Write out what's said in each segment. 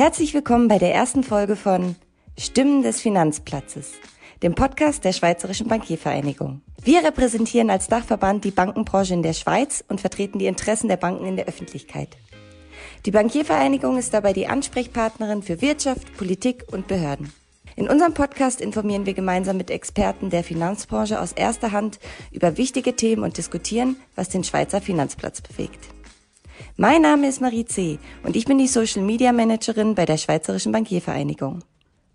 Herzlich willkommen bei der ersten Folge von Stimmen des Finanzplatzes, dem Podcast der Schweizerischen Bankiervereinigung. Wir repräsentieren als Dachverband die Bankenbranche in der Schweiz und vertreten die Interessen der Banken in der Öffentlichkeit. Die Bankiervereinigung ist dabei die Ansprechpartnerin für Wirtschaft, Politik und Behörden. In unserem Podcast informieren wir gemeinsam mit Experten der Finanzbranche aus erster Hand über wichtige Themen und diskutieren, was den Schweizer Finanzplatz bewegt. Mein Name ist Marie C. und ich bin die Social Media Managerin bei der Schweizerischen Bankiervereinigung.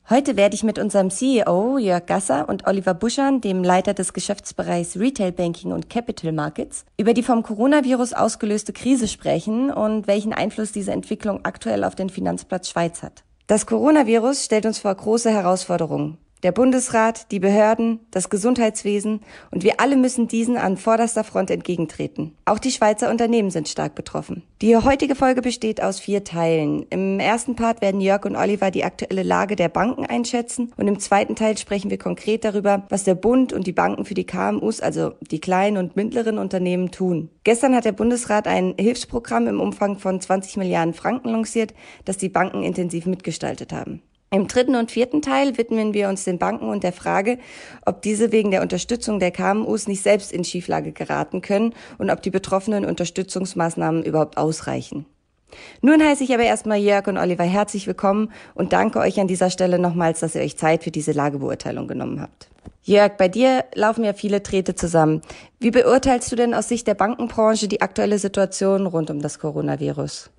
Heute werde ich mit unserem CEO Jörg Gasser und Oliver Buschan, dem Leiter des Geschäftsbereichs Retail Banking und Capital Markets, über die vom Coronavirus ausgelöste Krise sprechen und welchen Einfluss diese Entwicklung aktuell auf den Finanzplatz Schweiz hat. Das Coronavirus stellt uns vor große Herausforderungen. Der Bundesrat, die Behörden, das Gesundheitswesen und wir alle müssen diesen an vorderster Front entgegentreten. Auch die Schweizer Unternehmen sind stark betroffen. Die heutige Folge besteht aus vier Teilen. Im ersten Part werden Jörg und Oliver die aktuelle Lage der Banken einschätzen und im zweiten Teil sprechen wir konkret darüber, was der Bund und die Banken für die KMUs, also die kleinen und mittleren Unternehmen tun. Gestern hat der Bundesrat ein Hilfsprogramm im Umfang von 20 Milliarden Franken lanciert, das die Banken intensiv mitgestaltet haben. Im dritten und vierten Teil widmen wir uns den Banken und der Frage, ob diese wegen der Unterstützung der KMUs nicht selbst in Schieflage geraten können und ob die betroffenen Unterstützungsmaßnahmen überhaupt ausreichen. Nun heiße ich aber erstmal Jörg und Oliver herzlich willkommen und danke euch an dieser Stelle nochmals, dass ihr euch Zeit für diese Lagebeurteilung genommen habt. Jörg, bei dir laufen ja viele Drähte zusammen. Wie beurteilst du denn aus Sicht der Bankenbranche die aktuelle Situation rund um das Coronavirus?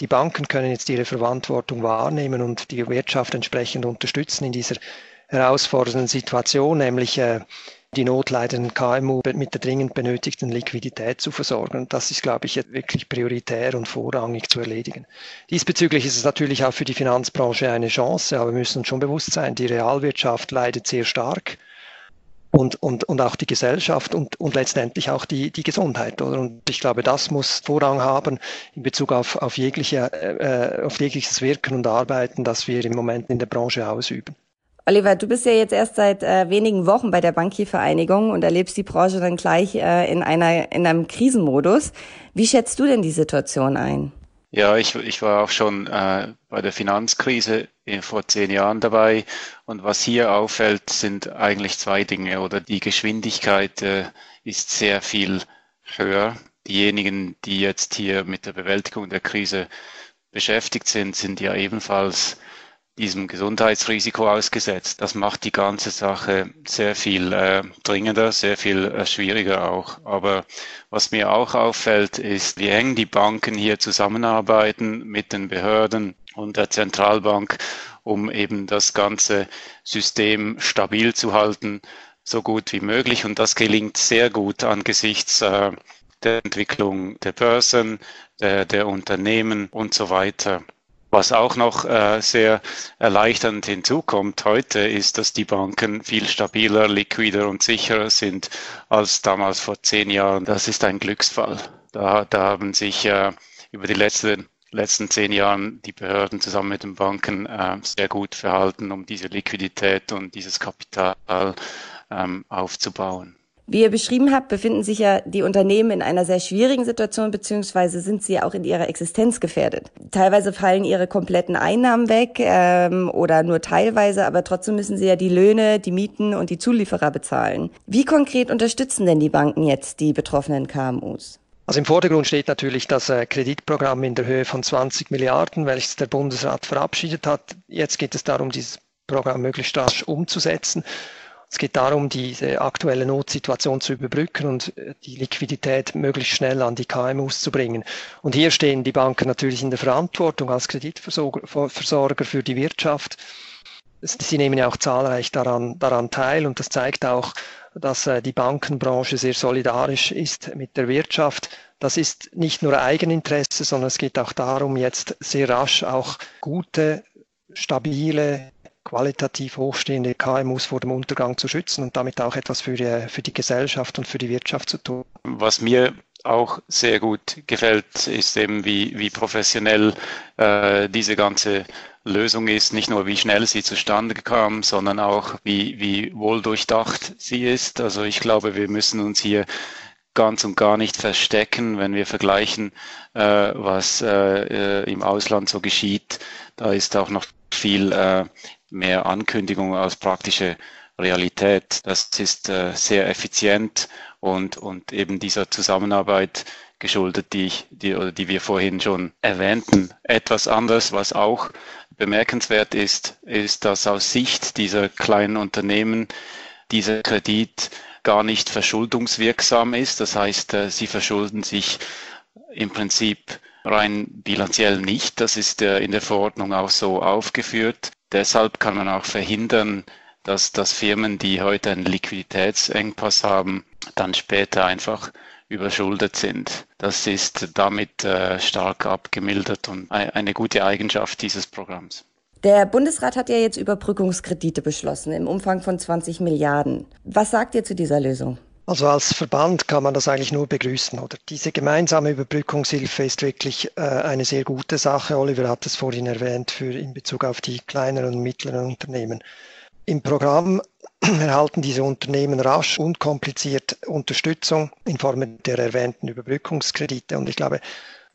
Die Banken können jetzt ihre Verantwortung wahrnehmen und die Wirtschaft entsprechend unterstützen in dieser herausfordernden Situation, nämlich äh, die notleidenden KMU mit der dringend benötigten Liquidität zu versorgen. Das ist, glaube ich, wirklich prioritär und vorrangig zu erledigen. Diesbezüglich ist es natürlich auch für die Finanzbranche eine Chance, aber wir müssen uns schon bewusst sein, die Realwirtschaft leidet sehr stark und, und, und auch die Gesellschaft und, und letztendlich auch die, die Gesundheit. Oder? Und ich glaube, das muss Vorrang haben in Bezug auf, auf, jegliche, äh, auf jegliches Wirken und Arbeiten, das wir im Moment in der Branche ausüben. Oliver, du bist ja jetzt erst seit äh, wenigen Wochen bei der Bankiervereinigung und erlebst die Branche dann gleich äh, in, einer, in einem Krisenmodus. Wie schätzt du denn die Situation ein? Ja, ich, ich war auch schon äh, bei der Finanzkrise vor zehn Jahren dabei. Und was hier auffällt, sind eigentlich zwei Dinge. Oder die Geschwindigkeit äh, ist sehr viel höher. Diejenigen, die jetzt hier mit der Bewältigung der Krise beschäftigt sind, sind ja ebenfalls diesem Gesundheitsrisiko ausgesetzt. Das macht die ganze Sache sehr viel äh, dringender, sehr viel äh, schwieriger auch. Aber was mir auch auffällt, ist, wie eng die Banken hier zusammenarbeiten mit den Behörden und der Zentralbank, um eben das ganze System stabil zu halten, so gut wie möglich. Und das gelingt sehr gut angesichts äh, der Entwicklung der Börsen, der, der Unternehmen und so weiter. Was auch noch äh, sehr erleichternd hinzukommt heute, ist, dass die Banken viel stabiler, liquider und sicherer sind als damals vor zehn Jahren. Das ist ein Glücksfall. Da, da haben sich äh, über die letzten letzten zehn Jahren die Behörden zusammen mit den Banken äh, sehr gut verhalten, um diese Liquidität und dieses Kapital ähm, aufzubauen. Wie ihr beschrieben habt, befinden sich ja die Unternehmen in einer sehr schwierigen Situation, beziehungsweise sind sie auch in ihrer Existenz gefährdet. Teilweise fallen ihre kompletten Einnahmen weg ähm, oder nur teilweise, aber trotzdem müssen sie ja die Löhne, die Mieten und die Zulieferer bezahlen. Wie konkret unterstützen denn die Banken jetzt die betroffenen KMUs? Also im Vordergrund steht natürlich das äh, Kreditprogramm in der Höhe von 20 Milliarden, welches der Bundesrat verabschiedet hat. Jetzt geht es darum, dieses Programm möglichst rasch umzusetzen. Es geht darum, diese aktuelle Notsituation zu überbrücken und äh, die Liquidität möglichst schnell an die KMUs zu bringen. Und hier stehen die Banken natürlich in der Verantwortung als Kreditversorger für die Wirtschaft. Sie nehmen ja auch zahlreich daran, daran teil und das zeigt auch, dass äh, die Bankenbranche sehr solidarisch ist mit der Wirtschaft. Das ist nicht nur Eigeninteresse, sondern es geht auch darum, jetzt sehr rasch auch gute, stabile, qualitativ hochstehende KMUs vor dem Untergang zu schützen und damit auch etwas für die, für die Gesellschaft und für die Wirtschaft zu tun. Was mir auch sehr gut gefällt, ist eben, wie, wie professionell äh, diese ganze Lösung ist. Nicht nur, wie schnell sie zustande kam, sondern auch, wie, wie wohl durchdacht sie ist. Also ich glaube, wir müssen uns hier ganz und gar nicht verstecken, wenn wir vergleichen, äh, was äh, im Ausland so geschieht. Da ist auch noch viel äh, mehr Ankündigung als praktische Realität. Das ist äh, sehr effizient und, und eben dieser Zusammenarbeit geschuldet, die, ich, die, oder die wir vorhin schon erwähnten. Etwas anderes, was auch bemerkenswert ist, ist, dass aus Sicht dieser kleinen Unternehmen dieser Kredit gar nicht verschuldungswirksam ist. Das heißt, äh, sie verschulden sich im Prinzip rein bilanziell nicht. Das ist äh, in der Verordnung auch so aufgeführt. Deshalb kann man auch verhindern, dass, dass Firmen, die heute einen Liquiditätsengpass haben, dann später einfach überschuldet sind. Das ist damit äh, stark abgemildert und eine gute Eigenschaft dieses Programms. Der Bundesrat hat ja jetzt Überbrückungskredite beschlossen im Umfang von 20 Milliarden. Was sagt ihr zu dieser Lösung? Also als Verband kann man das eigentlich nur begrüßen, oder? Diese gemeinsame Überbrückungshilfe ist wirklich äh, eine sehr gute Sache. Oliver hat es vorhin erwähnt für in Bezug auf die kleineren und mittleren Unternehmen. Im Programm erhalten diese Unternehmen rasch und kompliziert Unterstützung in Form der erwähnten Überbrückungskredite. Und ich glaube,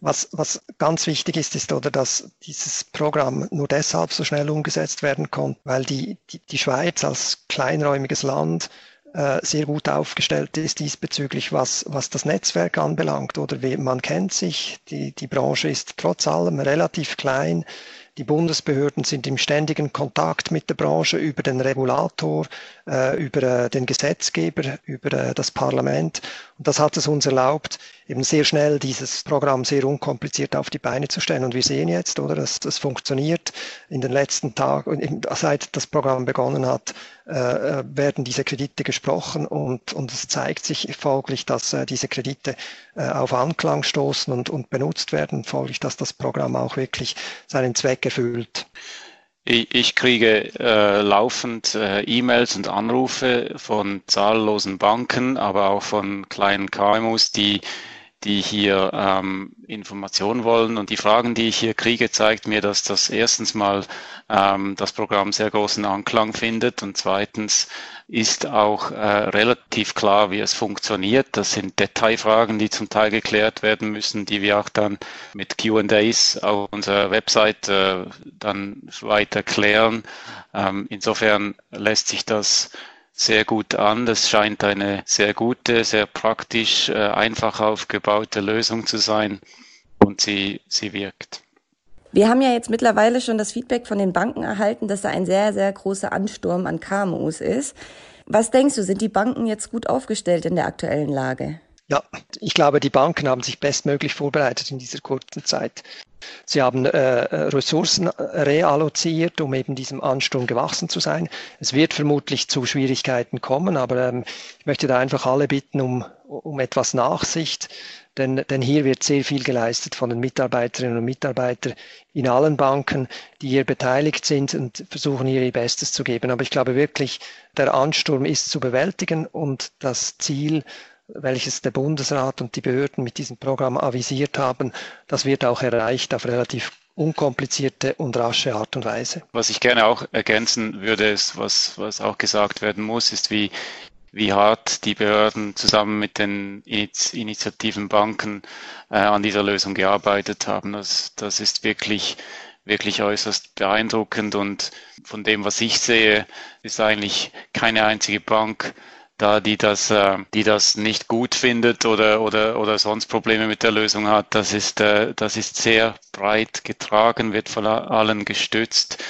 was, was ganz wichtig ist, ist, oder, dass dieses Programm nur deshalb so schnell umgesetzt werden konnte, weil die, die, die Schweiz als kleinräumiges Land sehr gut aufgestellt ist diesbezüglich, was, was das Netzwerk anbelangt. Oder wie, man kennt sich, die, die Branche ist trotz allem relativ klein. Die Bundesbehörden sind im ständigen Kontakt mit der Branche über den Regulator, äh, über äh, den Gesetzgeber, über äh, das Parlament. Und das hat es uns erlaubt, eben sehr schnell dieses Programm sehr unkompliziert auf die Beine zu stellen. Und wir sehen jetzt, oder, dass das funktioniert. In den letzten Tagen, seit das Programm begonnen hat, äh, werden diese Kredite gesprochen und, und es zeigt sich folglich, dass äh, diese Kredite äh, auf Anklang stoßen und, und benutzt werden, folglich, dass das Programm auch wirklich seinen Zweck erfüllt. Ich, kriege äh, laufend äh, E-Mails und Anrufe von zahllosen Banken, aber auch von kleinen KMUs, die die hier ähm, Informationen wollen. Und die Fragen, die ich hier kriege, zeigt mir, dass das erstens mal ähm, das Programm sehr großen Anklang findet und zweitens ist auch äh, relativ klar, wie es funktioniert. Das sind Detailfragen, die zum Teil geklärt werden müssen, die wir auch dann mit Q&As auf unserer Website äh, dann weiter klären. Ähm, insofern lässt sich das sehr gut an. Das scheint eine sehr gute, sehr praktisch, äh, einfach aufgebaute Lösung zu sein und sie, sie wirkt. Wir haben ja jetzt mittlerweile schon das Feedback von den Banken erhalten, dass da ein sehr, sehr großer Ansturm an KMUs ist. Was denkst du, sind die Banken jetzt gut aufgestellt in der aktuellen Lage? Ja, ich glaube, die Banken haben sich bestmöglich vorbereitet in dieser kurzen Zeit. Sie haben äh, Ressourcen realloziert, um eben diesem Ansturm gewachsen zu sein. Es wird vermutlich zu Schwierigkeiten kommen, aber ähm, ich möchte da einfach alle bitten um, um etwas Nachsicht, denn, denn hier wird sehr viel geleistet von den Mitarbeiterinnen und Mitarbeitern in allen Banken, die hier beteiligt sind und versuchen hier ihr Bestes zu geben. Aber ich glaube wirklich, der Ansturm ist zu bewältigen und das Ziel welches der Bundesrat und die Behörden mit diesem Programm avisiert haben, das wird auch erreicht auf relativ unkomplizierte und rasche Art und Weise. Was ich gerne auch ergänzen würde, ist, was, was auch gesagt werden muss, ist, wie, wie hart die Behörden zusammen mit den Initiativen Banken äh, an dieser Lösung gearbeitet haben. Das, das ist wirklich, wirklich äußerst beeindruckend und von dem, was ich sehe, ist eigentlich keine einzige Bank da die das, äh, die das nicht gut findet oder, oder, oder sonst Probleme mit der Lösung hat, das ist, äh, das ist sehr breit getragen, wird von allen gestützt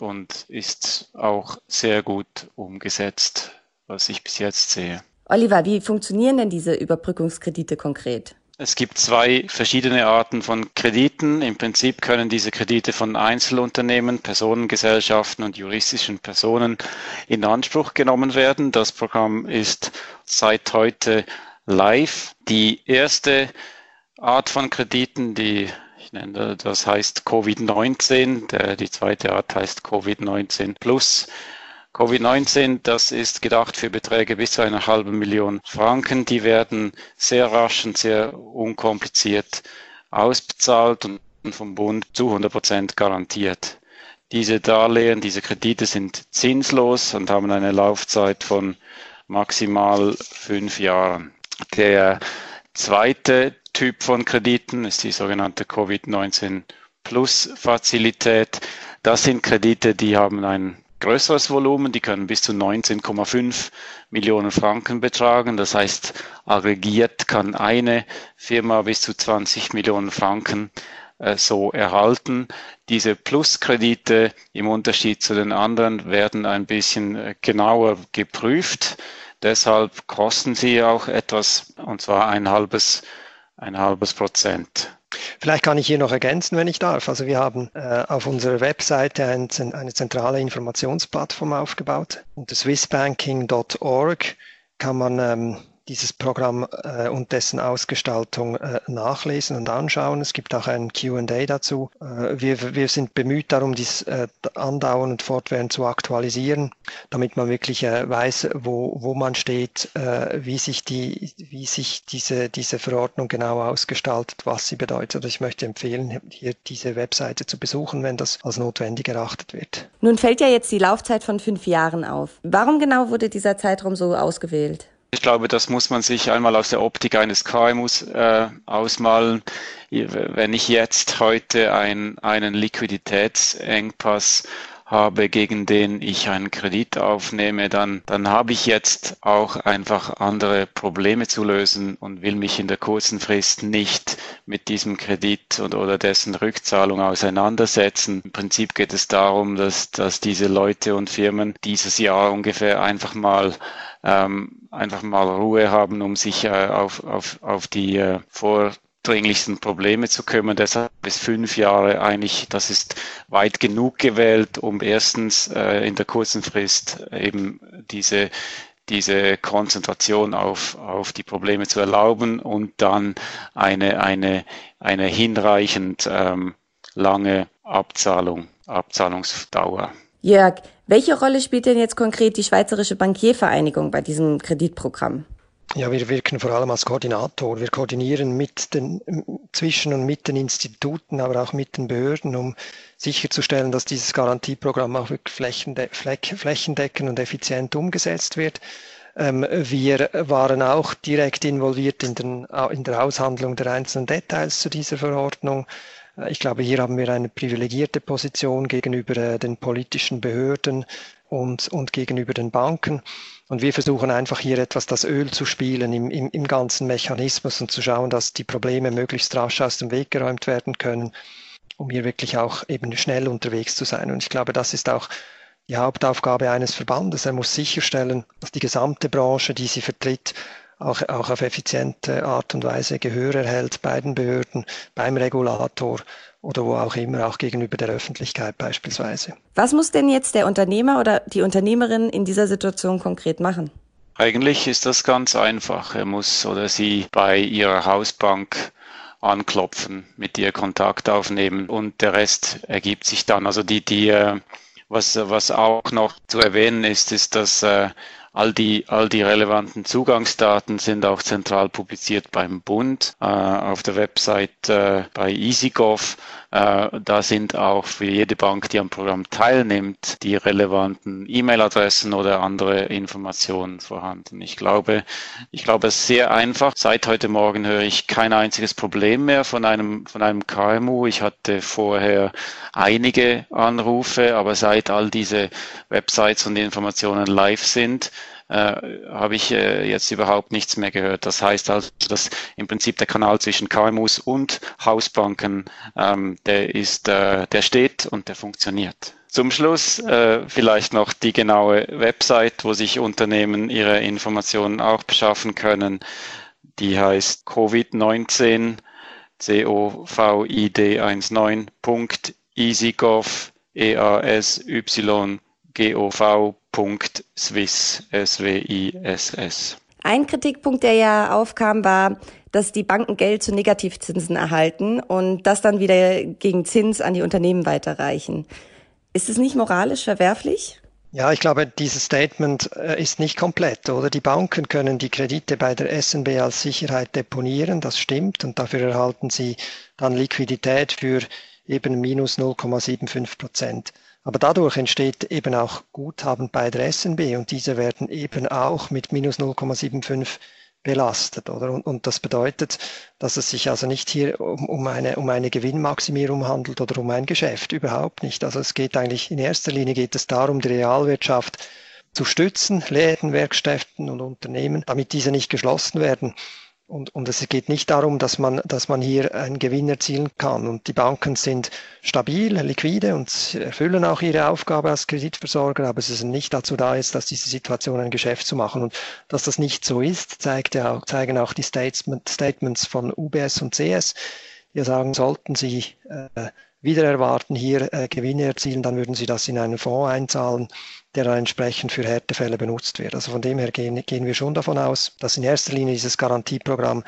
und ist auch sehr gut umgesetzt, was ich bis jetzt sehe. Oliver, wie funktionieren denn diese Überbrückungskredite konkret? Es gibt zwei verschiedene Arten von Krediten. Im Prinzip können diese Kredite von Einzelunternehmen, Personengesellschaften und juristischen Personen in Anspruch genommen werden. Das Programm ist seit heute live. Die erste Art von Krediten, die ich nenne das heißt Covid-19, die zweite Art heißt Covid-19 Plus. Covid-19, das ist gedacht für Beträge bis zu einer halben Million Franken. Die werden sehr rasch und sehr unkompliziert ausbezahlt und vom Bund zu 100 Prozent garantiert. Diese Darlehen, diese Kredite sind zinslos und haben eine Laufzeit von maximal fünf Jahren. Der zweite Typ von Krediten ist die sogenannte Covid-19 Plus Fazilität. Das sind Kredite, die haben ein größeres Volumen, die können bis zu 19,5 Millionen Franken betragen. Das heißt, aggregiert kann eine Firma bis zu 20 Millionen Franken äh, so erhalten. Diese Pluskredite im Unterschied zu den anderen werden ein bisschen äh, genauer geprüft. Deshalb kosten sie auch etwas, und zwar ein halbes, ein halbes Prozent. Vielleicht kann ich hier noch ergänzen, wenn ich darf. Also wir haben äh, auf unserer Webseite ein, eine zentrale Informationsplattform aufgebaut. Unter swissbanking.org kann man ähm, dieses Programm äh, und dessen Ausgestaltung äh, nachlesen und anschauen. Es gibt auch ein QA dazu. Äh, wir, wir sind bemüht darum, dies äh, andauernd und fortwährend zu aktualisieren, damit man wirklich äh, weiß, wo, wo man steht, äh, wie sich, die, wie sich diese, diese Verordnung genau ausgestaltet, was sie bedeutet. Also ich möchte empfehlen, hier diese Webseite zu besuchen, wenn das als notwendig erachtet wird. Nun fällt ja jetzt die Laufzeit von fünf Jahren auf. Warum genau wurde dieser Zeitraum so ausgewählt? Ich glaube, das muss man sich einmal aus der Optik eines KMUs äh, ausmalen. Wenn ich jetzt heute ein, einen Liquiditätsengpass habe, gegen den ich einen Kredit aufnehme, dann, dann habe ich jetzt auch einfach andere Probleme zu lösen und will mich in der kurzen Frist nicht mit diesem Kredit und, oder dessen Rückzahlung auseinandersetzen. Im Prinzip geht es darum, dass, dass diese Leute und Firmen dieses Jahr ungefähr einfach mal ähm, einfach mal Ruhe haben, um sich äh, auf, auf, auf die äh, vor dringlichsten Probleme zu kümmern. Deshalb ist fünf Jahre eigentlich, das ist weit genug gewählt, um erstens äh, in der kurzen Frist eben diese diese Konzentration auf, auf die Probleme zu erlauben und dann eine, eine, eine hinreichend ähm, lange Abzahlung, Abzahlungsdauer. Jörg, welche Rolle spielt denn jetzt konkret die Schweizerische Bankiervereinigung bei diesem Kreditprogramm? Ja, wir wirken vor allem als Koordinator. Wir koordinieren mit den, zwischen und mit den Instituten, aber auch mit den Behörden, um sicherzustellen, dass dieses Garantieprogramm auch wirklich flächendeckend und effizient umgesetzt wird. Ähm, wir waren auch direkt involviert in, den, in der Aushandlung der einzelnen Details zu dieser Verordnung. Äh, ich glaube, hier haben wir eine privilegierte Position gegenüber äh, den politischen Behörden und, und gegenüber den Banken. Und wir versuchen einfach hier etwas das Öl zu spielen im, im, im ganzen Mechanismus und zu schauen, dass die Probleme möglichst rasch aus dem Weg geräumt werden können, um hier wirklich auch eben schnell unterwegs zu sein. Und ich glaube, das ist auch die Hauptaufgabe eines Verbandes. Er muss sicherstellen, dass die gesamte Branche, die sie vertritt, auch, auch auf effiziente Art und Weise Gehör erhält bei den Behörden, beim Regulator oder wo auch immer, auch gegenüber der Öffentlichkeit beispielsweise. Was muss denn jetzt der Unternehmer oder die Unternehmerin in dieser Situation konkret machen? Eigentlich ist das ganz einfach. Er muss oder sie bei ihrer Hausbank anklopfen, mit ihr Kontakt aufnehmen und der Rest ergibt sich dann. Also die, die, äh, was, was auch noch zu erwähnen ist, ist, dass äh, All die, all die relevanten Zugangsdaten sind auch zentral publiziert beim Bund äh, auf der Website äh, bei EasyGov. Äh, da sind auch für jede Bank, die am Programm teilnimmt, die relevanten E-Mail-Adressen oder andere Informationen vorhanden. Ich glaube, ich glaube, es ist sehr einfach. Seit heute Morgen höre ich kein einziges Problem mehr von einem, von einem KMU. Ich hatte vorher einige Anrufe, aber seit all diese Websites und Informationen live sind, äh, habe ich äh, jetzt überhaupt nichts mehr gehört. Das heißt also, dass im Prinzip der Kanal zwischen KMUs und Hausbanken, ähm, der ist, äh, der steht und der funktioniert. Zum Schluss äh, vielleicht noch die genaue Website, wo sich Unternehmen ihre Informationen auch beschaffen können. Die heißt Covid-19 covid19.easygov e a s y gov.swiss, S-W-I-S-S. Ein Kritikpunkt, der ja aufkam, war, dass die Banken Geld zu Negativzinsen erhalten und das dann wieder gegen Zins an die Unternehmen weiterreichen. Ist es nicht moralisch verwerflich? Ja, ich glaube, dieses Statement äh, ist nicht komplett, oder? Die Banken können die Kredite bei der SNB als Sicherheit deponieren, das stimmt, und dafür erhalten sie dann Liquidität für eben minus 0,75 Prozent. Aber dadurch entsteht eben auch Guthaben bei der SNB und diese werden eben auch mit minus 0,75 belastet, oder? Und, und das bedeutet, dass es sich also nicht hier um, um, eine, um eine Gewinnmaximierung handelt oder um ein Geschäft, überhaupt nicht. Also es geht eigentlich, in erster Linie geht es darum, die Realwirtschaft zu stützen, Läden, Werkstätten und Unternehmen, damit diese nicht geschlossen werden. Und, und es geht nicht darum, dass man, dass man hier einen Gewinn erzielen kann. Und die Banken sind stabil, liquide und erfüllen auch ihre Aufgabe als Kreditversorger, aber sie sind nicht dazu da, jetzt aus dieser Situation ein Geschäft zu machen. Und dass das nicht so ist, zeigt ja auch, zeigen auch die Statement, Statements von UBS und CS, die sagen, sollten sie äh, wieder erwarten, hier äh, Gewinne erzielen, dann würden sie das in einen Fonds einzahlen der dann entsprechend für Härtefälle benutzt wird. Also von dem her gehen, gehen wir schon davon aus, dass in erster Linie dieses Garantieprogramm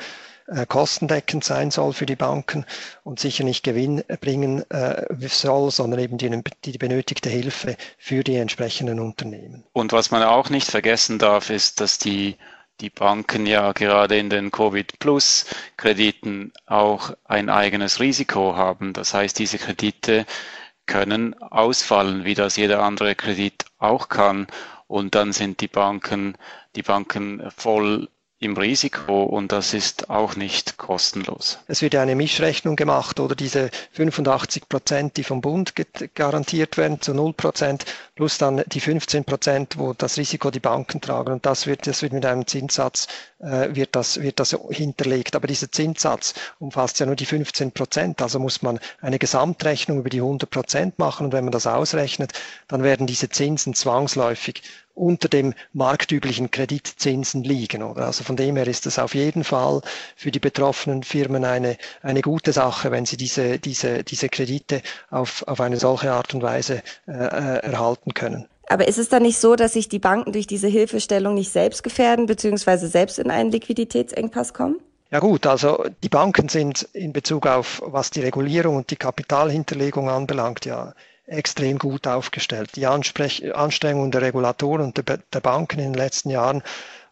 äh, kostendeckend sein soll für die Banken und sicher nicht Gewinn bringen äh, soll, sondern eben die, die benötigte Hilfe für die entsprechenden Unternehmen. Und was man auch nicht vergessen darf, ist, dass die die Banken ja gerade in den Covid-Plus-Krediten auch ein eigenes Risiko haben. Das heißt, diese Kredite können ausfallen, wie das jeder andere Kredit auch kann. Und dann sind die Banken, die Banken voll im Risiko und das ist auch nicht kostenlos. Es wird eine Mischrechnung gemacht oder diese 85 Prozent, die vom Bund garantiert werden zu 0 Prozent, plus dann die 15 Prozent, wo das Risiko die Banken tragen und das wird, das wird mit einem Zinssatz, äh, wird, das, wird das hinterlegt. Aber dieser Zinssatz umfasst ja nur die 15 Prozent, also muss man eine Gesamtrechnung über die 100 Prozent machen und wenn man das ausrechnet, dann werden diese Zinsen zwangsläufig unter dem marktüblichen Kreditzinsen liegen. Oder? Also von dem her ist es auf jeden Fall für die betroffenen Firmen eine, eine gute Sache, wenn sie diese, diese, diese Kredite auf, auf eine solche Art und Weise äh, äh erhalten können. Aber ist es dann nicht so, dass sich die Banken durch diese Hilfestellung nicht selbst gefährden, beziehungsweise selbst in einen Liquiditätsengpass kommen? Ja gut, also die Banken sind in Bezug auf, was die Regulierung und die Kapitalhinterlegung anbelangt, ja extrem gut aufgestellt. Die Anstrengungen der Regulatoren und der Banken in den letzten Jahren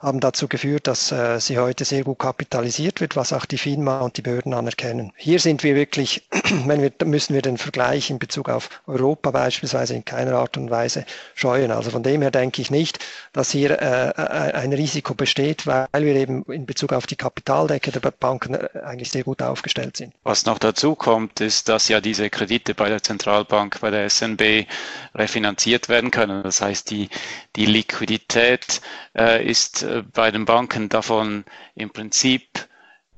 haben dazu geführt, dass äh, sie heute sehr gut kapitalisiert wird, was auch die FINMA und die Behörden anerkennen. Hier sind wir wirklich, wenn wir, müssen wir den Vergleich in Bezug auf Europa beispielsweise in keiner Art und Weise scheuen. Also von dem her denke ich nicht, dass hier äh, äh ein Risiko besteht, weil wir eben in Bezug auf die Kapitaldecke der Banken äh, eigentlich sehr gut aufgestellt sind. Was noch dazu kommt, ist, dass ja diese Kredite bei der Zentralbank, bei der SNB refinanziert werden können. Das heißt, die, die Liquidität äh, ist bei den Banken davon im Prinzip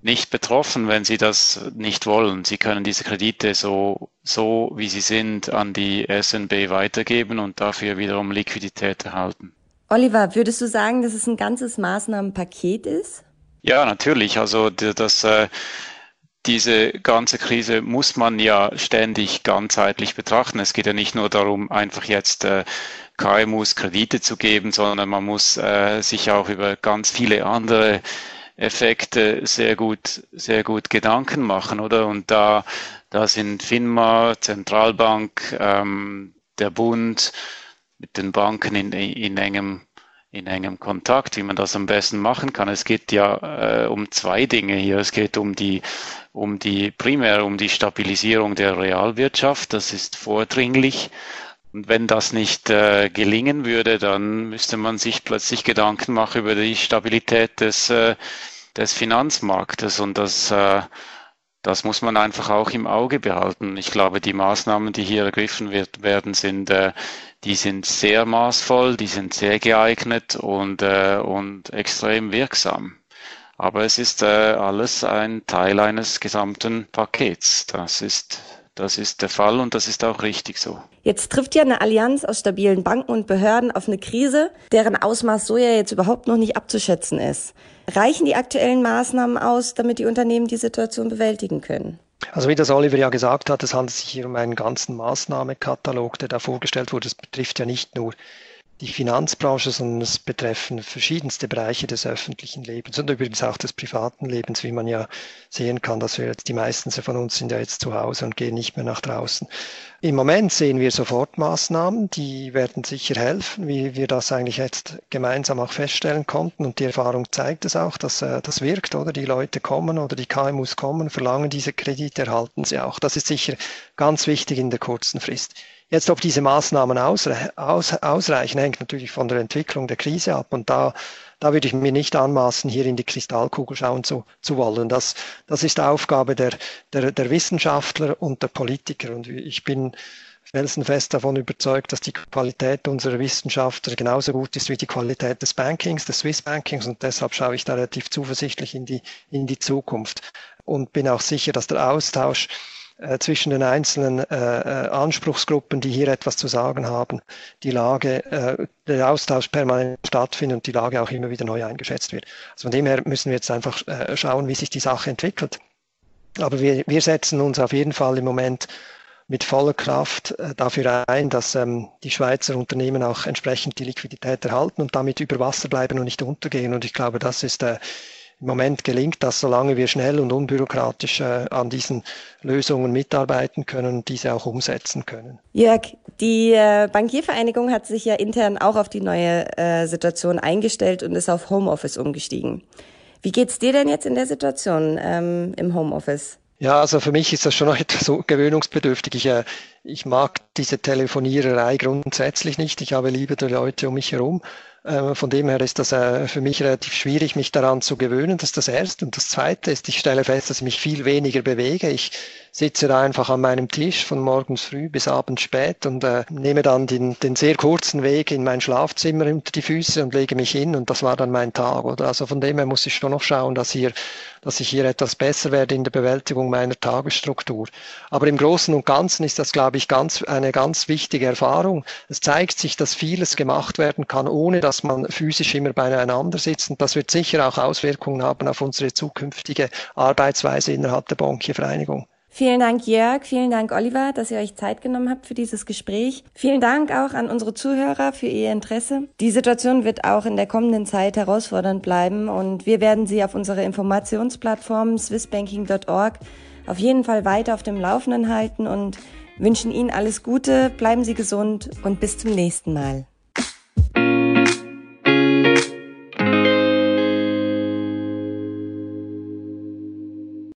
nicht betroffen, wenn sie das nicht wollen. Sie können diese Kredite so, so wie sie sind an die SNB weitergeben und dafür wiederum Liquidität erhalten. Oliver, würdest du sagen, dass es ein ganzes Maßnahmenpaket ist? Ja, natürlich. Also das, äh, diese ganze Krise muss man ja ständig ganzheitlich betrachten. Es geht ja nicht nur darum, einfach jetzt äh, KMUs Kredite zu geben, sondern man muss äh, sich auch über ganz viele andere Effekte sehr gut, sehr gut Gedanken machen, oder? Und da, da sind FINMA, Zentralbank, ähm, der Bund mit den Banken in, in engem in engem Kontakt, wie man das am besten machen kann. Es geht ja äh, um zwei Dinge hier. Es geht um die, um die primär um die Stabilisierung der Realwirtschaft. Das ist vordringlich. Und wenn das nicht äh, gelingen würde, dann müsste man sich plötzlich Gedanken machen über die Stabilität des, äh, des Finanzmarktes. Und das, äh, das muss man einfach auch im Auge behalten. Ich glaube, die Maßnahmen, die hier ergriffen wird, werden, sind, äh, die sind sehr maßvoll, die sind sehr geeignet und, äh, und extrem wirksam. Aber es ist äh, alles ein Teil eines gesamten Pakets. Das ist das ist der Fall und das ist auch richtig so. Jetzt trifft ja eine Allianz aus stabilen Banken und Behörden auf eine Krise, deren Ausmaß so ja jetzt überhaupt noch nicht abzuschätzen ist. Reichen die aktuellen Maßnahmen aus, damit die Unternehmen die Situation bewältigen können? Also wie das Oliver ja gesagt hat, es handelt sich hier um einen ganzen Maßnahmekatalog, der da vorgestellt wurde. Es betrifft ja nicht nur die Finanzbranche, sondern es betreffen verschiedenste Bereiche des öffentlichen Lebens und übrigens auch des privaten Lebens, wie man ja sehen kann, dass wir jetzt, die meisten von uns sind ja jetzt zu Hause und gehen nicht mehr nach draußen. Im Moment sehen wir Sofortmaßnahmen, die werden sicher helfen, wie wir das eigentlich jetzt gemeinsam auch feststellen konnten und die Erfahrung zeigt es auch, dass äh, das wirkt, oder? Die Leute kommen oder die KMUs kommen, verlangen diese Kredite, erhalten sie auch. Das ist sicher ganz wichtig in der kurzen Frist. Jetzt, ob diese Maßnahmen ausre aus, ausreichen, hängt natürlich von der Entwicklung der Krise ab. Und da, da würde ich mir nicht anmaßen, hier in die Kristallkugel schauen zu, zu wollen. Das, das ist Aufgabe der, der, der Wissenschaftler und der Politiker. Und ich bin felsenfest davon überzeugt, dass die Qualität unserer Wissenschaftler genauso gut ist wie die Qualität des Bankings, des Swiss Bankings. Und deshalb schaue ich da relativ zuversichtlich in die, in die Zukunft und bin auch sicher, dass der Austausch äh, zwischen den einzelnen äh, äh, Anspruchsgruppen, die hier etwas zu sagen haben, die Lage, äh, der Austausch permanent stattfindet und die Lage auch immer wieder neu eingeschätzt wird. Also von dem her müssen wir jetzt einfach äh, schauen, wie sich die Sache entwickelt. Aber wir, wir setzen uns auf jeden Fall im Moment mit voller Kraft dafür ein, dass ähm, die Schweizer Unternehmen auch entsprechend die Liquidität erhalten und damit über Wasser bleiben und nicht untergehen. Und ich glaube, das ist äh, im Moment gelingt das, solange wir schnell und unbürokratisch äh, an diesen Lösungen mitarbeiten können und diese auch umsetzen können. Jörg, die äh, Bankiervereinigung hat sich ja intern auch auf die neue äh, Situation eingestellt und ist auf Homeoffice umgestiegen. Wie geht's dir denn jetzt in der Situation ähm, im Homeoffice? Ja, also für mich ist das schon noch etwas so gewöhnungsbedürftig. Ich, äh, ich mag diese Telefoniererei grundsätzlich nicht. Ich habe lieber die Leute um mich herum. Äh, von dem her ist das äh, für mich relativ schwierig, mich daran zu gewöhnen. Das ist das Erste. Und das Zweite ist, ich stelle fest, dass ich mich viel weniger bewege. Ich sitze da einfach an meinem Tisch von morgens früh bis abends spät und äh, nehme dann den, den sehr kurzen Weg in mein Schlafzimmer unter die Füße und lege mich hin und das war dann mein Tag. Oder? Also von dem her muss ich schon noch schauen, dass, hier, dass ich hier etwas besser werde in der Bewältigung meiner Tagesstruktur. Aber im Großen und Ganzen ist das, glaube ich, ganz, eine ganz wichtige Erfahrung. Es zeigt sich, dass vieles gemacht werden kann, ohne dass man physisch immer beieinander sitzt. Und das wird sicher auch Auswirkungen haben auf unsere zukünftige Arbeitsweise innerhalb der Bankiervereinigung. Vielen Dank, Jörg. Vielen Dank, Oliver, dass ihr euch Zeit genommen habt für dieses Gespräch. Vielen Dank auch an unsere Zuhörer für ihr Interesse. Die Situation wird auch in der kommenden Zeit herausfordernd bleiben und wir werden sie auf unserer Informationsplattform swissbanking.org auf jeden Fall weiter auf dem Laufenden halten und wünschen Ihnen alles Gute, bleiben Sie gesund und bis zum nächsten Mal.